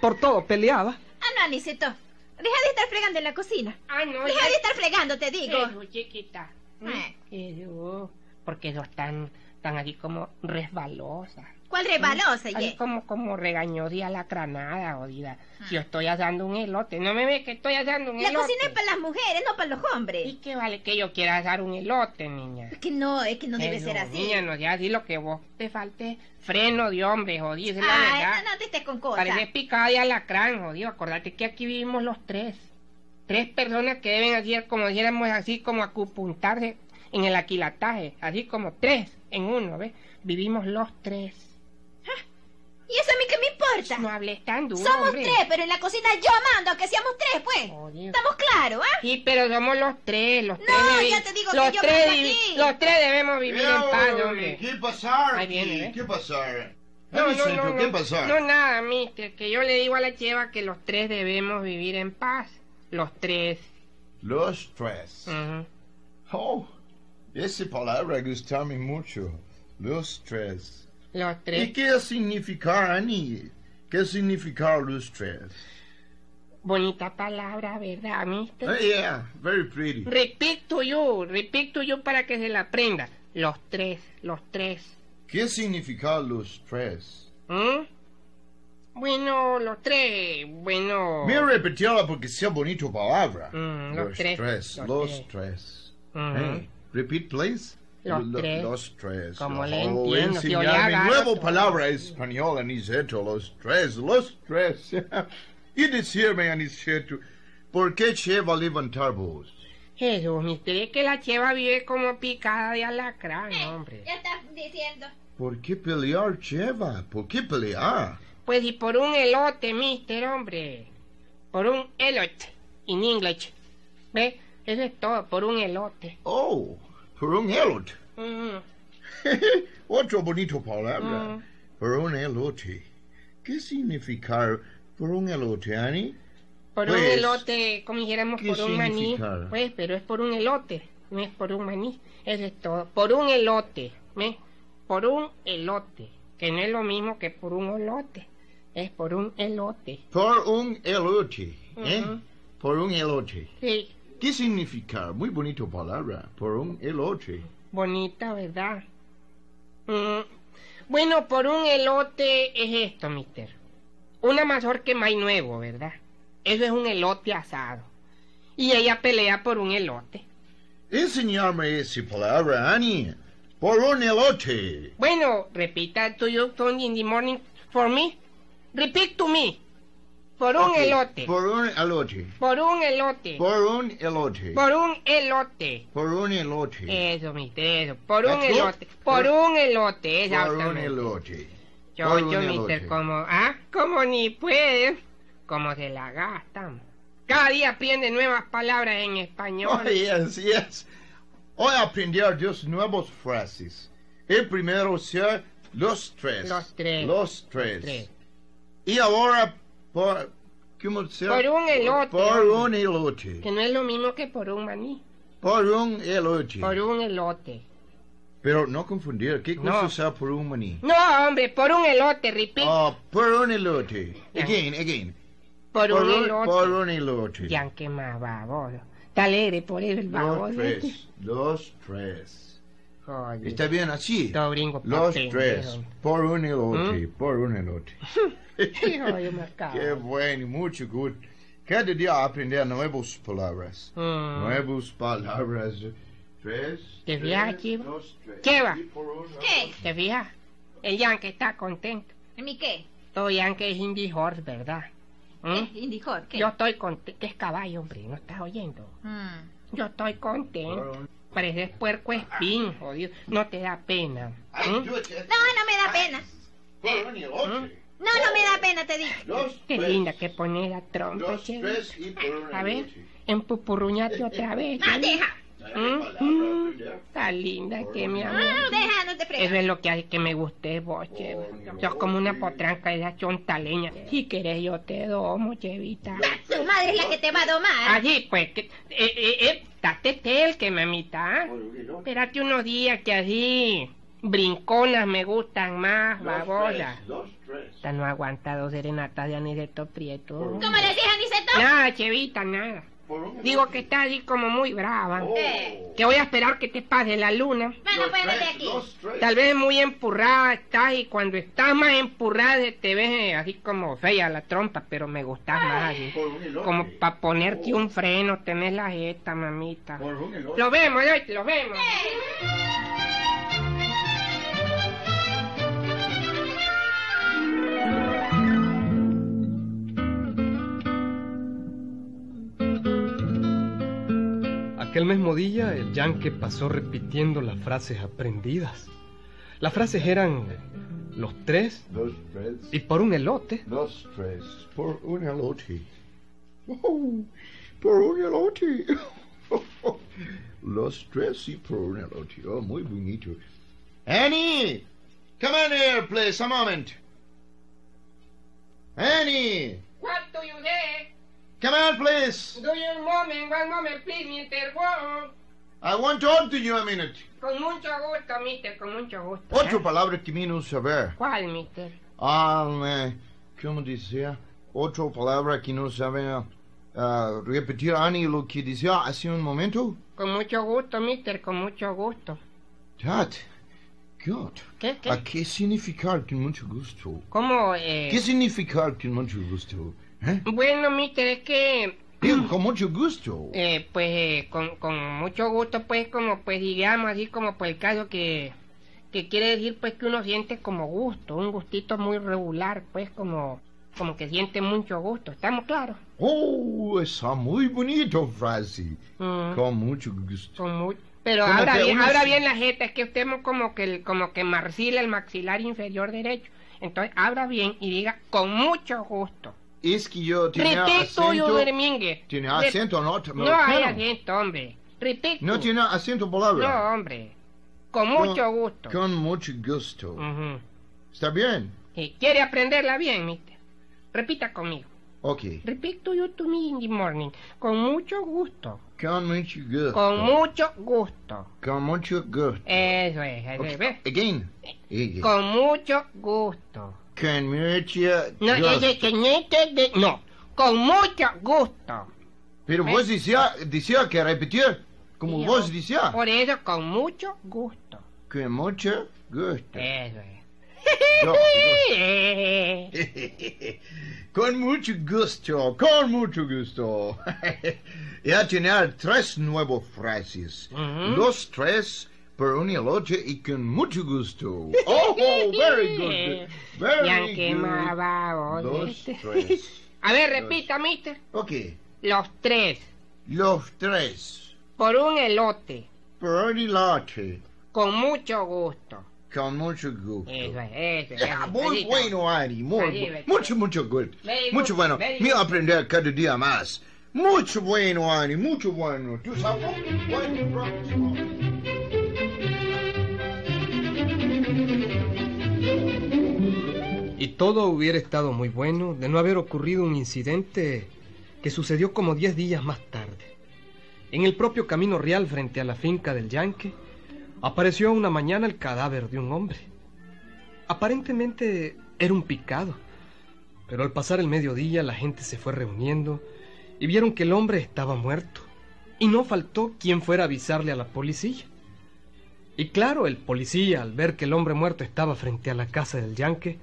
Por todo peleaba. Ah, no, Aniceto. Deja de estar fregando en la cocina. Ah, no, Deja ya- de estar fregando, te digo. Eso, chiquita. Eh. Eso, porque sos tan, tan así como resbalosa. ¿Cuál rebalosa, Así ye? como, como regañosa la cranada, jodida. Si yo estoy asando un elote, no me ves que estoy asando un La elote. cocina es para las mujeres, no para los ¿Y hombres. qué vale que yo quiera asar un elote, niña? Es que no, es que no debe ser así. Niña, no sea así lo que vos te falte freno de hombre, jodido, es la Ay, verdad. no, no te estés con cosas. Parece picada de alacrán, jodido. Acordate que aquí vivimos los tres. Tres personas que deben hacer, como dijéramos así, como acupuntarse en el aquilataje. Así como tres en uno, ¿ves? Vivimos los tres. ¿Y eso a mí qué me importa? No hables tan duro, Somos hombre. tres, pero en la cocina yo mando, que seamos tres, pues. Jodido. Estamos claros, ¿ah? Sí, pero somos los tres, los No, tres. debi- ya te digo que los yo tres, aquí. los tres debemos vivir en paz, hombre. ¿Qué pasar? Ahí viene? ¿eh? ¿Qué pasar? No, no, Aniceto, no, ¿Qué no, pasar? no, nada, mister, que yo le digo a la cheva que los tres debemos vivir en paz. Los tres. Los tres. Oh, esa palabra gusta me mucho. Los tres. Los ¿Y tres. qué significa, Annie? ¿Qué significa los tres? Bonita palabra, ¿verdad, mister? Oh, yeah, very pretty. Repeat to you, repeat to you para que se la aprenda. Los tres, los tres. ¿Qué significa los tres? ¿Mm? Bueno, los tres, bueno... A repetirla porque sea bonito palabra. Mm, los tres, tres. los Los tres. tres. Ujú. Hey, repeat, please. Los Lo- tres. Los tres. Como le Oh, entiendo, enseñarme agarro nuevo todo. palabra española, Aniceto. Los tres. Los tres. y decirme, Aniceto, ¿por qué lleva a levantar voz? Jesús, mister, es que la cheva vive como picada de alacrán, hombre. Ya estás diciendo. ¿Por qué pelear lleva? ¿Por qué pelear? Pues y por un elote, mister, hombre. Por un elote, en inglés. ¿Ve? Eso es todo, por un elote. Oh, por un elote. Ujú. Otro bonito palabra. Mm. Por un elote. ¿Qué significa por un elote, Annie? Por un Pues, elote, como dijéramos, ¿qué por un maní. Pues, pero es por un elote, no es por un maní. Eso es todo. Por un elote, ¿ve? Por un elote. Que no es lo mismo que por un elote. Es por un elote. Por un elote. ¿eh? Ujú. Por un elote. Sí, ¿Qué significa? Muy bonito palabra. Por un elote. bonita, ¿verdad? Mm, Bueno, por un elote es esto, mister. Una mazorca que maíz nuevo, ¿verdad? Eso es un elote asado. Y ella pelea por un elote. Enseñarme esa palabra, Annie. Por un elote. Bueno, repita to you Tony in the morning for me. Repeat to me. Por un Ok, elote. Por un elote. Por un elote. Por un elote. Por un elote. Por un elote. Eso, mister, eso. Por un good. elote. Por Por- un elote, Por un exactamente. elote. Yo, por yo, un mister, elote. como, ah, como ni puede, como se la gastan. Cada día aprende nuevas palabras en español. Oh, yes, yes. Hoy aprender dos nuevas frases. El primero sea los tres. Los tres. Los tres. Tres. Y ahora por... ¿Cómo se Por un elote, Por un elote. Que no es lo mismo que por un maní. Por un elote. Por un elote. Pero no confundir. ¿Qué cosa No. sea por un maní? No, hombre, por un elote, repeat. Oh, por un elote. Again, again. por, por un un- elote. por un elote. Ya que más baboso. Está alegre por el baboso. Los tres. Los tres. Joder. ¿Está bien así? Todo gringo Los tres. hijo. Por un elote. Por un elote. Hijo de mercado. Qué bueno, mucho good. Cada día aprender nuevas palabras. Mm. Nuevas palabras. Tres. ¿Te fijas, dos, tres. ¿Qué. ¿Te fijas? El Yankee está contento. ¿En mi qué? Todo Yankee es indie horse, ¿verdad? ¿Mm? ¿Qué? Indijor, ¿qué? Yo estoy contento. ¿Qué es caballo, hombre? ¿No estás oyendo? Mm. Yo estoy contento. Pareces puerco espín, jodido. No te da pena. ¿Mm? te- No, no me da pena. Elote. No, no me da pena, te digo. Dos, Qué tres. linda que pone la trompa, Dos, che. tres y por un A ver, empupurruñate otra vez. Ah, che. deja. ¿Mm? Está linda que mi amor. Ah, deja, no te Eso fregas. es lo que hace que me guste vos, Cheva. Sos como una potranca de esa chontaleña. Si querés yo te domo, Chevita. Tu madre es la que te va a domar. Allí, pues, que, eh, eh, eh, date tel, que mamita. ¿ah? Espérate unos días que así brinconas me gustan más, babolas. Esta no aguanta dos serenatas de Aniceto Prieto. ¿Cómo le dije a Niceto? Nada, Chevita, nada. Digo que está así como muy brava. ¿Qué? Que voy a esperar que te pase la luna. Bueno, pues vete aquí. Tal vez muy empurrada estás y cuando estás más empurrada te ves eh, así como fea la trompa, pero me gustas más un elote. Como para ponerte un freno, tenés la jeta, mamita. Por un elote. Lo vemos, ¿eh? Aquel mismo día el Yankee pasó repitiendo las frases aprendidas. Las frases eran los tres Dos, tres. y por un elote. Dos, tres. Por un elote. Oh, por un elote. Los tres y por un elote. Oh, muy bonito. Annie! Come on here, please, a moment. Annie! What do you say? Come on, please. Do you moment, one moment, please, Mr. Wong. I want to talk to you a minute. Con mucho gusto, mister, con mucho gusto. Otra ¿eh? palabra que me no saber. ¿Cuál, mister? Ah, eh, ¿cómo decía? Otra palabra que no sabe ah, repetir, Annie, lo que decía hace un momento. Con mucho gusto, mister, con mucho gusto. That. God. ¿Qué, qué? ¿A qué significar con mucho gusto? ¿Cómo, eh? ¿Qué significar con mucho gusto? ¿Eh? Bueno, mister, es que, con mucho gusto. eh, pues, eh, con, con mucho gusto, pues, como, pues, digamos, así como por el caso que, que quiere decir, pues, que uno siente como gusto, un gustito muy regular, pues, como, como que siente mucho gusto, ¿estamos claros? Oh, esa muy bonita frase. Mm, Con mucho gusto. con mu- Pero que bien, uno abra sí- bien la jeta, es que usted como que, como que marcila el maxilar inferior derecho. Entonces, abra bien y diga, con mucho gusto. Es que yo tenía Repito, yo acento. Domínguez. Tiene acento, no. No hay acento, hombre. Repito. No tiene acento palabra. No, hombre. Con Con- mucho gusto. Con mucho gusto. Ujú. ¿Está bien? Sí, ¿Quiere aprenderla bien, mister? Repita conmigo. Ok. Repito you to me in the morning. Con mucho gusto. Con mucho gusto. Con mucho gusto. Con mucho gusto. Eso es, eso es, ¿ves? Again. Again. Con mucho gusto. Con mucho No, que niete de... No, con mucho gusto. Pero vos decía, decía que repetir. Como Sí, vos decía. Por eso, con mucho gusto. Con mucho gusto. Eso es. Con mucho gusto, con mucho gusto. Ya tener tres nuevos frases. Los tres por un elote y con mucho gusto. Oh, very good. Very Yankee good. malvado. Los tres. A ver, repita, mister. Ok, Los tres. los tres Por un elote. por un elote Con mucho gusto. con mucho gusto. Eso es, eso es. Ah, muy bueno, Ari, muy ve. mucho, mucho good, Mucho bueno. very Mira good. aprender cada día más. Mucho bueno, Ari, mucho bueno. ¿Tú sabes? Y todo hubiera estado muy bueno de no haber ocurrido un incidente que sucedió como diez días más tarde. En el propio camino real frente a la finca del Yankee, apareció una mañana el cadáver de un hombre. Aparentemente era un picado, pero al pasar el mediodía la gente se fue reuniendo y vieron que el hombre estaba muerto. Y no faltó quien fuera a avisarle a la policía. Y claro, el policía, al ver que el hombre muerto estaba frente a la casa del Yankee,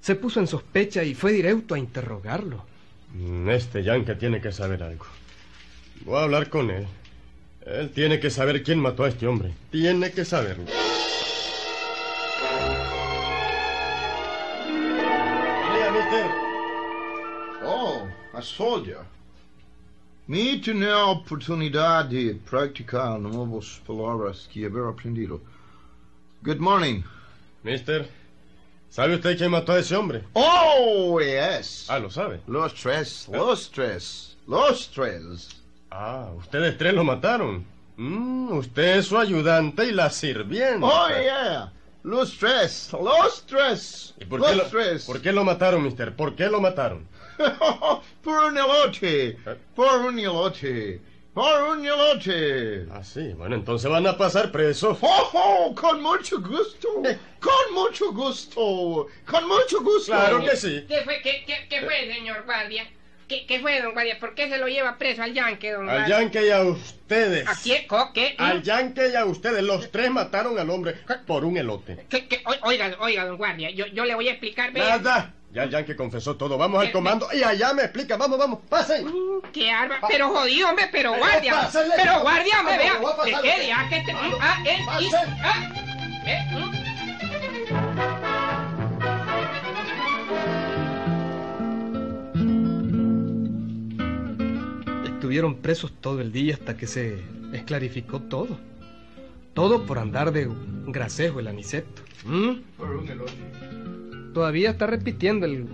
se puso en sospecha y fue directo a interrogarlo. Mm, Este Yankee tiene que saber algo. Voy a hablar con él. Él tiene que saber quién mató a este hombre. Tiene que saberlo. Mister. Oh, a soldier. Mi tener oportunidad de practicar nuevas palabras que haber aprendido. Good morning. Mister, ¿sabe usted quién mató a ese hombre? Oh, yes. Ah, lo sabe. Los tres, los tres, los tres. Ah, ustedes tres lo mataron. Mm, usted es su ayudante y la sirvienta. Oh, yeah. Los tres, los tres. ¿Y por los qué, lo, tres. por qué lo mataron, mister? ¿Por qué lo mataron? por un elote. Por un elote. Por un elote. Ah, sí. Bueno, entonces van a pasar presos. Oh, oh, con mucho gusto. Con mucho gusto. Con mucho gusto. Claro que sí. ¿Qué fue, qué, qué, qué fue, señor guardia? ¿Qué, ¿Qué fue, don guardia? ¿Por qué se lo lleva preso al Yankee, don Al guardia? Yankee y a ustedes. ¿A quién? ¿Co- ¿Qué? Al Yankee y a ustedes. Los tres mataron al hombre por un elote. ¿Qué, qué? Oiga, oiga, don guardia, yo, yo le voy a explicar... Nada. Ya el Yankee confesó todo. Vamos al comando y allá me explica. Vamos, vamos. Pasen. ¡Qué arma! Pero jodido, hombre, pero Pero guardia. pásale. Pero guardia, hombre, vea. ¿De qué? Vamos, Estuvieron presos todo el día hasta que se esclarificó todo. Todo por andar de gracejo el aniceto. ¿Mm? Por un elote. Todavía está repitiendo el...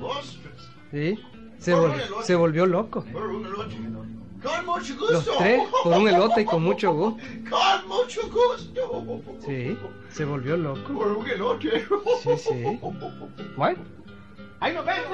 Tres. Sí, se, vol- se volvió loco. Por un elote. Con mucho gusto. Los tres por un elote y con mucho gusto. Con mucho gusto. Sí, se volvió loco. Por un elote. Sí, sí. Bueno, Ahí nos vemos.